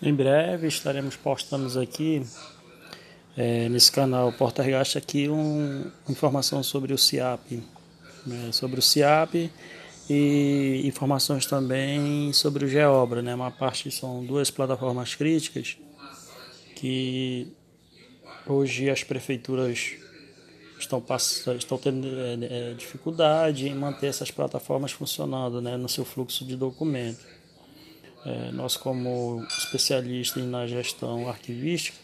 Em breve estaremos postando aqui é, nesse canal Portergast aqui um, informação sobre o CIAP, né, sobre o CIAP e informações também sobre o Geobra, né? Uma parte são duas plataformas críticas que hoje as prefeituras estão passando, estão tendo é, é, dificuldade em manter essas plataformas funcionando, né, no seu fluxo de documento. É, nós, como especialistas na gestão arquivística,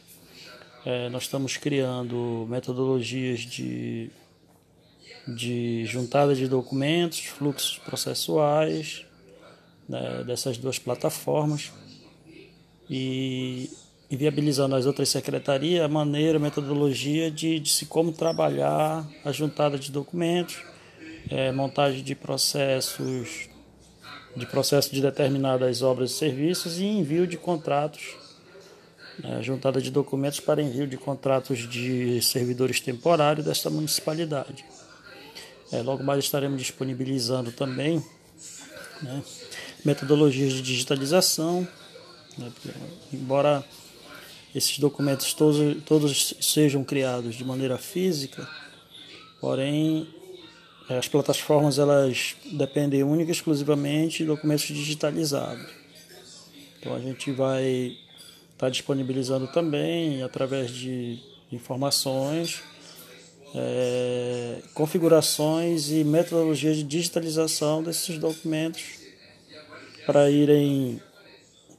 é, nós estamos criando metodologias de, de juntada de documentos, fluxos processuais né, dessas duas plataformas e, e, viabilizando as outras secretarias a maneira, a metodologia de, de se como trabalhar a juntada de documentos, é, montagem de processos de processo de determinadas obras e serviços e envio de contratos, né, juntada de documentos para envio de contratos de servidores temporários desta municipalidade. É, logo mais estaremos disponibilizando também né, metodologias de digitalização, né, embora esses documentos todos, todos sejam criados de maneira física, porém as plataformas elas dependem única e exclusivamente de documentos digitalizados. Então a gente vai estar tá disponibilizando também através de informações, é, configurações e metodologias de digitalização desses documentos para irem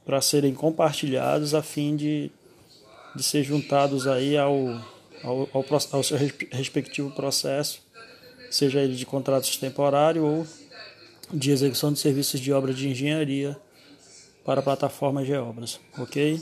para serem compartilhados a fim de, de ser juntados aí ao, ao, ao, ao seu respectivo processo seja ele de contratos temporários ou de execução de serviços de obra de engenharia para plataformas de obras, ok?